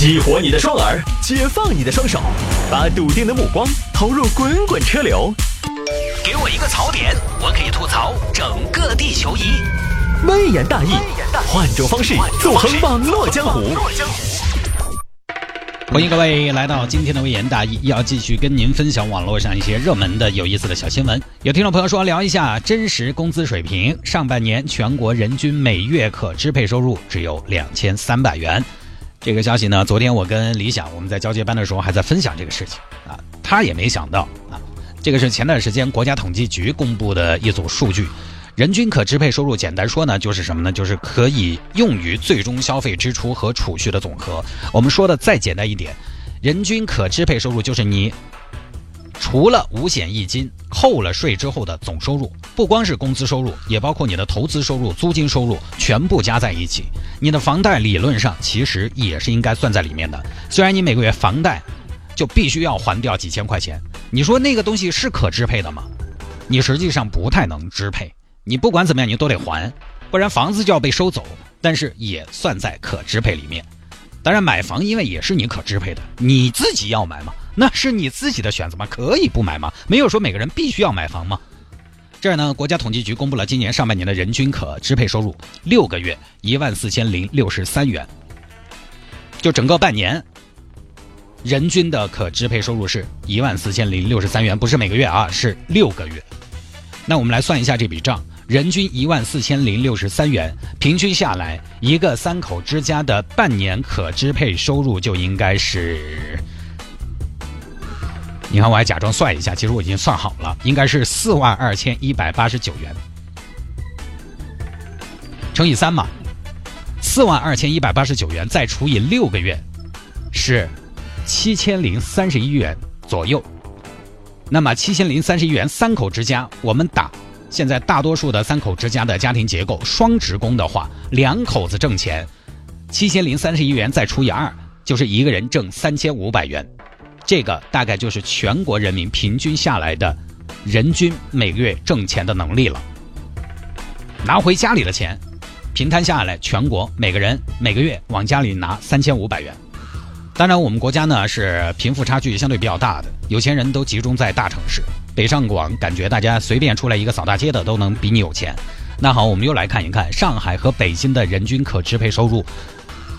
激活你的双耳，解放你的双手，把笃定的目光投入滚滚车流。给我一个槽点，我可以吐槽整个地球仪。微言大义，换种方式纵横网络江湖。欢迎各位来到今天的微言大义，要继续跟您分享网络上一些热门的、有意思的小新闻。有听众朋友说，聊一下真实工资水平，上半年全国人均每月可支配收入只有两千三百元。这个消息呢，昨天我跟李想我们在交接班的时候还在分享这个事情啊，他也没想到啊，这个是前段时间国家统计局公布的一组数据，人均可支配收入，简单说呢，就是什么呢？就是可以用于最终消费支出和储蓄的总和。我们说的再简单一点，人均可支配收入就是你。除了五险一金扣了税之后的总收入，不光是工资收入，也包括你的投资收入、租金收入，全部加在一起。你的房贷理论上其实也是应该算在里面的。虽然你每个月房贷就必须要还掉几千块钱，你说那个东西是可支配的吗？你实际上不太能支配。你不管怎么样，你都得还，不然房子就要被收走。但是也算在可支配里面。当然，买房因为也是你可支配的，你自己要买嘛。那是你自己的选择吗？可以不买吗？没有说每个人必须要买房吗？这儿呢，国家统计局公布了今年上半年的人均可支配收入，六个月一万四千零六十三元。就整个半年，人均的可支配收入是一万四千零六十三元，不是每个月啊，是六个月。那我们来算一下这笔账，人均一万四千零六十三元，平均下来，一个三口之家的半年可支配收入就应该是。你看，我还假装算一下，其实我已经算好了，应该是四万二千一百八十九元乘以三嘛，四万二千一百八十九元再除以六个月，是七千零三十一元左右。那么七千零三十一元三口之家，我们打现在大多数的三口之家的家庭结构，双职工的话，两口子挣钱，七千零三十一元再除以二，就是一个人挣三千五百元。这个大概就是全国人民平均下来的，人均每个月挣钱的能力了。拿回家里的钱，平摊下来，全国每个人每个月往家里拿三千五百元。当然，我们国家呢是贫富差距相对比较大的，有钱人都集中在大城市，北上广感觉大家随便出来一个扫大街的都能比你有钱。那好，我们又来看一看上海和北京的人均可支配收入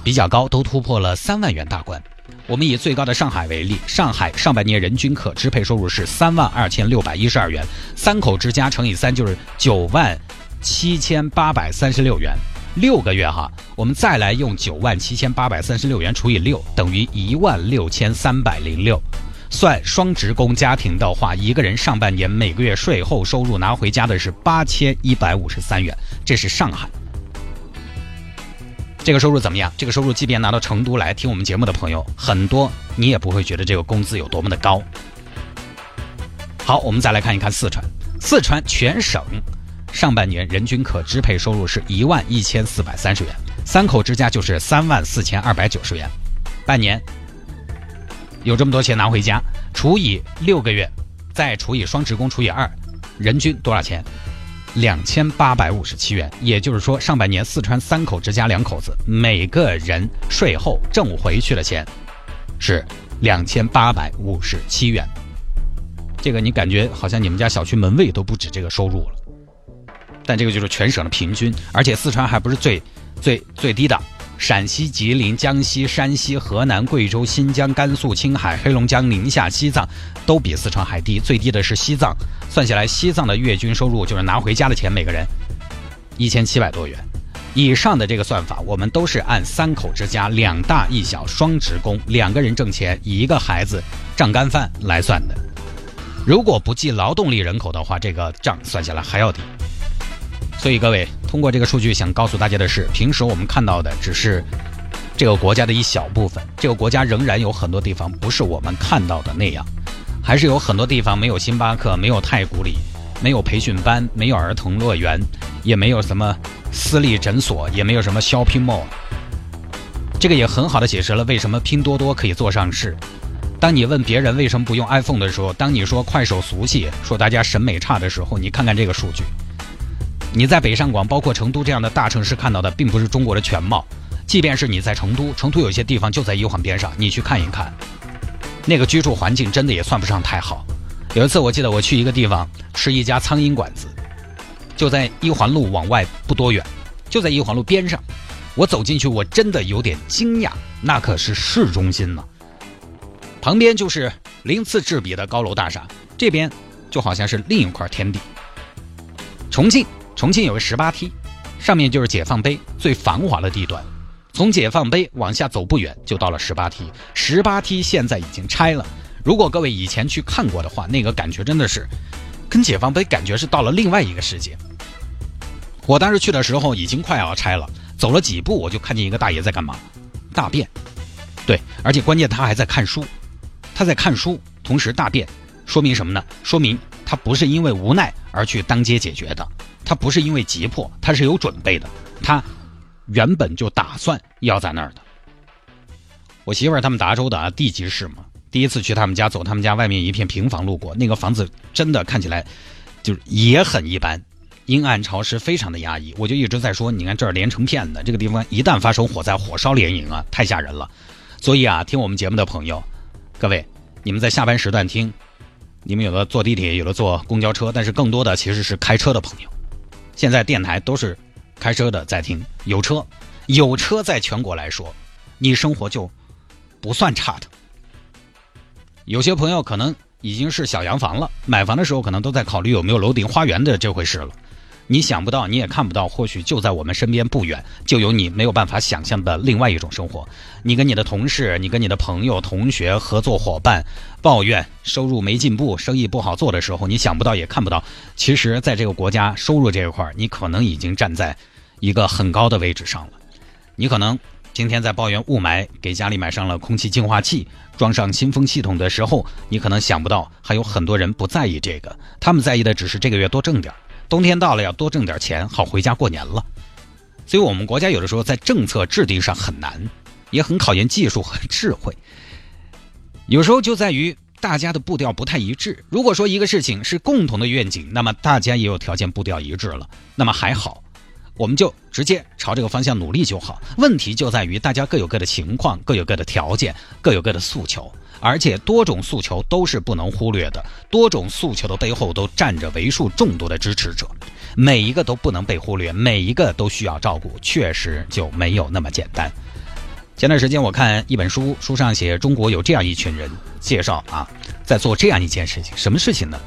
比较高，都突破了三万元大关。我们以最高的上海为例，上海上半年人均可支配收入是三万二千六百一十二元，三口之家乘以三就是九万七千八百三十六元，六个月哈，我们再来用九万七千八百三十六元除以六，等于一万六千三百零六。算双职工家庭的话，一个人上半年每个月税后收入拿回家的是八千一百五十三元，这是上海。这个收入怎么样？这个收入，即便拿到成都来听我们节目的朋友，很多你也不会觉得这个工资有多么的高。好，我们再来看一看四川，四川全省上半年人均可支配收入是一万一千四百三十元，三口之家就是三万四千二百九十元，半年有这么多钱拿回家，除以六个月，再除以双职工除以二，人均多少钱？两千八百五十七元，也就是说，上半年四川三口之家两口子每个人税后挣回去的钱是两千八百五十七元。这个你感觉好像你们家小区门卫都不止这个收入了，但这个就是全省的平均，而且四川还不是最最最低的。陕西、吉林、江西、山西、河南、贵州、新疆、甘肃、青海、黑龙江、宁夏、西藏都比四川还低，最低的是西藏。算下来，西藏的月均收入就是拿回家的钱，每个人一千七百多元以上的这个算法，我们都是按三口之家两大一小双职工两个人挣钱一个孩子账干饭来算的。如果不计劳动力人口的话，这个账算下来还要低。所以各位，通过这个数据想告诉大家的是，平时我们看到的只是这个国家的一小部分，这个国家仍然有很多地方不是我们看到的那样，还是有很多地方没有星巴克，没有太古里，没有培训班，没有儿童乐园，也没有什么私立诊所，也没有什么 shopping mall。这个也很好的解释了为什么拼多多可以做上市。当你问别人为什么不用 iPhone 的时候，当你说快手俗气，说大家审美差的时候，你看看这个数据。你在北上广，包括成都这样的大城市看到的，并不是中国的全貌。即便是你在成都，成都有些地方就在一环边上，你去看一看，那个居住环境真的也算不上太好。有一次我记得我去一个地方吃一家苍蝇馆子，就在一环路往外不多远，就在一环路边上。我走进去，我真的有点惊讶，那可是市中心呢，旁边就是鳞次栉比的高楼大厦，这边就好像是另一块天地。重庆，重庆有个十八梯，上面就是解放碑最繁华的地段，从解放碑往下走不远就到了十八梯。十八梯现在已经拆了，如果各位以前去看过的话，那个感觉真的是跟解放碑感觉是到了另外一个世界。我当时去的时候已经快要拆了。走了几步，我就看见一个大爷在干嘛？大便。对，而且关键他还在看书，他在看书，同时大便，说明什么呢？说明他不是因为无奈而去当街解决的，他不是因为急迫，他是有准备的，他原本就打算要在那儿的。我媳妇儿他们达州的啊，地级市嘛，第一次去他们家，走他们家外面一片平房路过，那个房子真的看起来就也很一般。阴暗潮湿，非常的压抑。我就一直在说，你看这儿连成片的，这个地方一旦发生火灾，火烧连营啊，太吓人了。所以啊，听我们节目的朋友，各位，你们在下班时段听，你们有的坐地铁，有的坐公交车，但是更多的其实是开车的朋友。现在电台都是开车的在听，有车，有车在全国来说，你生活就不算差的。有些朋友可能已经是小洋房了，买房的时候可能都在考虑有没有楼顶花园的这回事了。你想不到，你也看不到，或许就在我们身边不远，就有你没有办法想象的另外一种生活。你跟你的同事，你跟你的朋友、同学、合作伙伴抱怨收入没进步，生意不好做的时候，你想不到也看不到。其实，在这个国家收入这一块，你可能已经站在一个很高的位置上了。你可能今天在抱怨雾霾，给家里买上了空气净化器，装上新风系统的时候，你可能想不到还有很多人不在意这个，他们在意的只是这个月多挣点。冬天到了，要多挣点钱，好回家过年了。所以，我们国家有的时候在政策制定上很难，也很考验技术和智慧。有时候就在于大家的步调不太一致。如果说一个事情是共同的愿景，那么大家也有条件步调一致了，那么还好，我们就直接朝这个方向努力就好。问题就在于大家各有各的情况，各有各的条件，各有各的诉求。而且多种诉求都是不能忽略的，多种诉求的背后都站着为数众多的支持者，每一个都不能被忽略，每一个都需要照顾，确实就没有那么简单。前段时间我看一本书，书上写中国有这样一群人，介绍啊，在做这样一件事情，什么事情呢？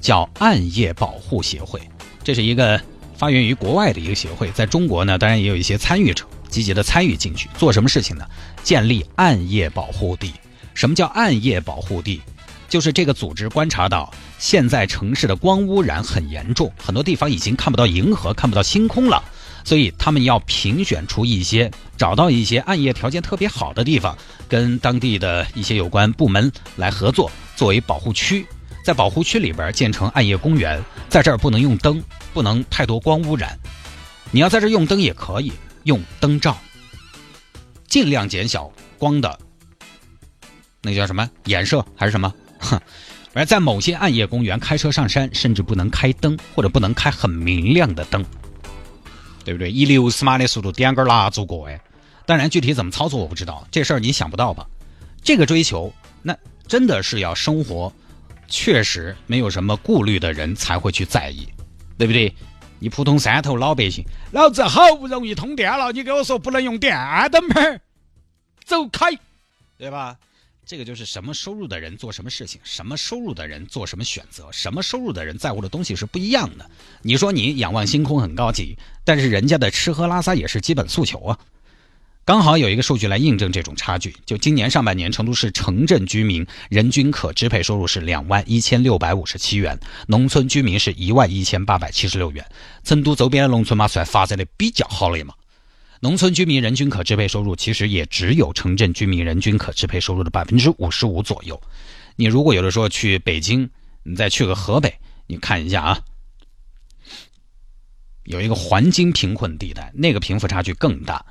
叫暗夜保护协会，这是一个发源于国外的一个协会，在中国呢，当然也有一些参与者积极的参与进去，做什么事情呢？建立暗夜保护地。什么叫暗夜保护地？就是这个组织观察到，现在城市的光污染很严重，很多地方已经看不到银河，看不到星空了。所以他们要评选出一些，找到一些暗夜条件特别好的地方，跟当地的一些有关部门来合作，作为保护区，在保护区里边建成暗夜公园。在这儿不能用灯，不能太多光污染。你要在这用灯也可以用灯罩，尽量减小光的。那叫什么衍射还是什么？哼，而在某些暗夜公园，开车上山甚至不能开灯，或者不能开很明亮的灯，对不对？以六十码的速度点根蜡烛过哎。当然，具体怎么操作我不知道，这事儿你想不到吧？这个追求，那真的是要生活确实没有什么顾虑的人才会去在意，对不对？你普通山头老百姓，老子好不容易通电了，你给我说不能用电灯泡，走开，对吧？这个就是什么收入的人做什么事情，什么收入的人做什么选择，什么收入的人在乎的东西是不一样的。你说你仰望星空很高级，但是人家的吃喝拉撒也是基本诉求啊。刚好有一个数据来印证这种差距，就今年上半年，成都市城镇居民人均可支配收入是两万一千六百五十七元，农村居民是一万一千八百七十六元。成都周边的农村嘛，算发展的比较好的嘛。农村居民人均可支配收入其实也只有城镇居民人均可支配收入的百分之五十五左右。你如果有的时候去北京，你再去个河北，你看一下啊，有一个环京贫困地带，那个贫富差距更大。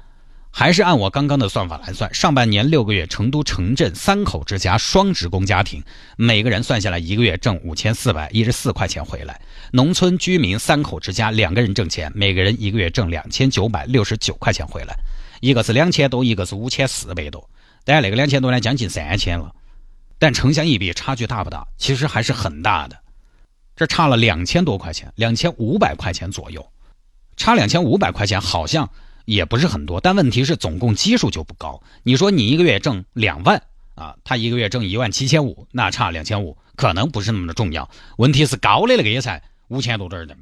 还是按我刚刚的算法来算，上半年六个月，成都城镇三口之家双职工家庭，每个人算下来一个月挣五千四百一十四块钱回来；农村居民三口之家两个人挣钱，每个人一个月挣两千九百六十九块钱回来。一个是两千多，一个是五千四百多。当然，那个两千多呢，将近三千了。但城乡一比，差距大不大？其实还是很大的。这差了两千多块钱，两千五百块钱左右。差两千五百块钱好像也不是很多，但问题是总共基数就不高。你说你一个月挣两万啊，他一个月挣一万七千五，那差两千五可能不是那么的重要。问题是高的那个也才五千多点的嘛，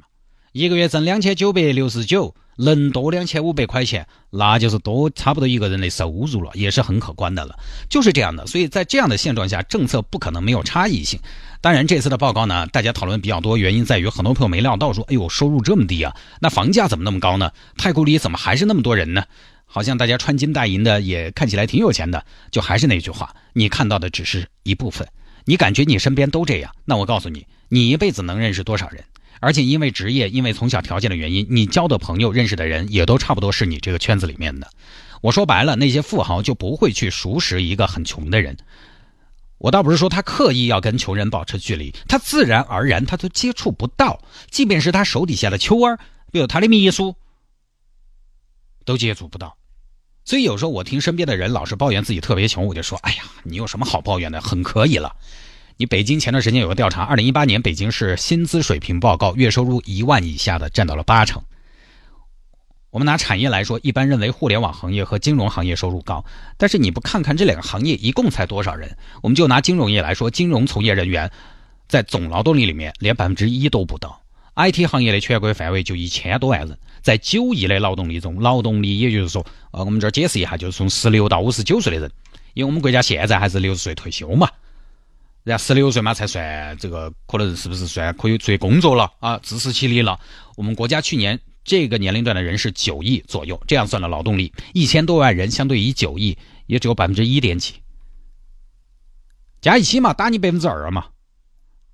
一个月挣两千九百六十九。能多两千五百块钱，那就是多差不多一个人的收入了，也是很可观的了。就是这样的，所以在这样的现状下，政策不可能没有差异性。当然，这次的报告呢，大家讨论比较多，原因在于很多朋友没料到，说：“哎呦，收入这么低啊，那房价怎么那么高呢？太古里怎么还是那么多人呢？好像大家穿金戴银的，也看起来挺有钱的。”就还是那句话，你看到的只是一部分，你感觉你身边都这样，那我告诉你，你一辈子能认识多少人？而且因为职业，因为从小条件的原因，你交的朋友、认识的人也都差不多是你这个圈子里面的。我说白了，那些富豪就不会去熟识一个很穷的人。我倒不是说他刻意要跟穷人保持距离，他自然而然他都接触不到。即便是他手底下的秋儿，比如他的秘书，都接触不到。所以有时候我听身边的人老是抱怨自己特别穷，我就说：哎呀，你有什么好抱怨的？很可以了。你北京前段时间有个调查，二零一八年北京市薪资水平报告，月收入一万以下的占到了八成。我们拿产业来说，一般认为互联网行业和金融行业收入高，但是你不看看这两个行业一共才多少人？我们就拿金融业来说，金融从业人员在总劳动力里面连百分之一都不到。IT 行业的全国范围就一千多万人，在九亿的劳动力中，劳动力也就是说，呃，我们这儿解释一下，就是从十六到五十九岁的人，因为我们国家现在还是六十岁退休嘛。然后十六岁嘛才算这个，可能是不是算可以出去工作了啊？自食其力了。我们国家去年这个年龄段的人是九亿左右，这样算的劳动力一千多万人，相对于九亿也只有百分之一点几，加一起嘛，打你百分之二嘛。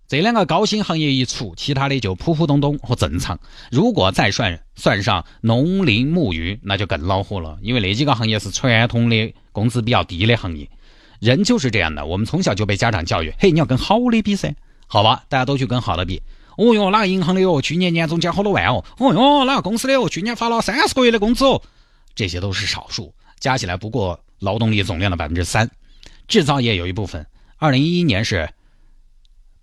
这两个高薪行业一除，其他的就普普通通和正常。如果再算算上农林牧渔，那就更恼火了，因为那几个行业是传统的工资比较低的行业。人就是这样的，我们从小就被家长教育，嘿，你要跟好的比噻，好吧，大家都去跟好的比。哦哟，哪个银行的哟，去年年终奖好多万哦。哦哟，哪个公司的哦，去年发了三十个月的工资哦。这些都是少数，加起来不过劳动力总量的百分之三。制造业有一部分，二零一一年是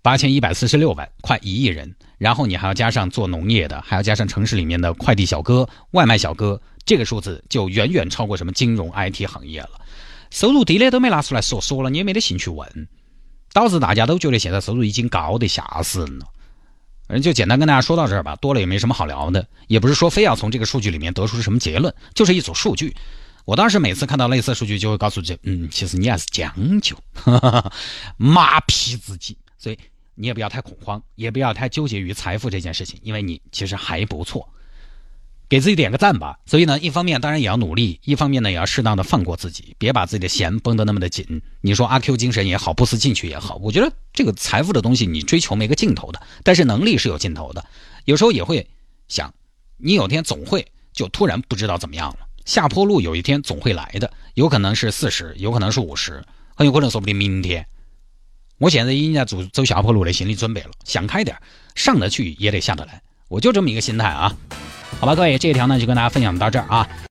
八千一百四十六万，快一亿人。然后你还要加上做农业的，还要加上城市里面的快递小哥、外卖小哥，这个数字就远远超过什么金融 IT 行业了。收入低的都没拿出来说，说了你也没得兴趣问，导致大家都觉得现在收入已经高得吓死人了。嗯，就简单跟大家说到这儿吧，多了也没什么好聊的，也不是说非要从这个数据里面得出什么结论，就是一组数据。我当时每次看到类似数据，就会告诉自己，嗯，其实你还是将就，马屁自己。所以你也不要太恐慌，也不要太纠结于财富这件事情，因为你其实还不错。给自己点个赞吧。所以呢，一方面当然也要努力，一方面呢也要适当的放过自己，别把自己的弦绷得那么的紧。你说阿 Q 精神也好，不思进取也好，我觉得这个财富的东西你追求没个尽头的，但是能力是有尽头的。有时候也会想，你有天总会就突然不知道怎么样了，下坡路有一天总会来的，有可能是四十，有可能是五十，很有可能说不定明天。我现在已经在走走下坡路的心理准备了，想开点，上得去也得下得来，我就这么一个心态啊。好吧，各位，这一条呢就跟大家分享到这儿啊。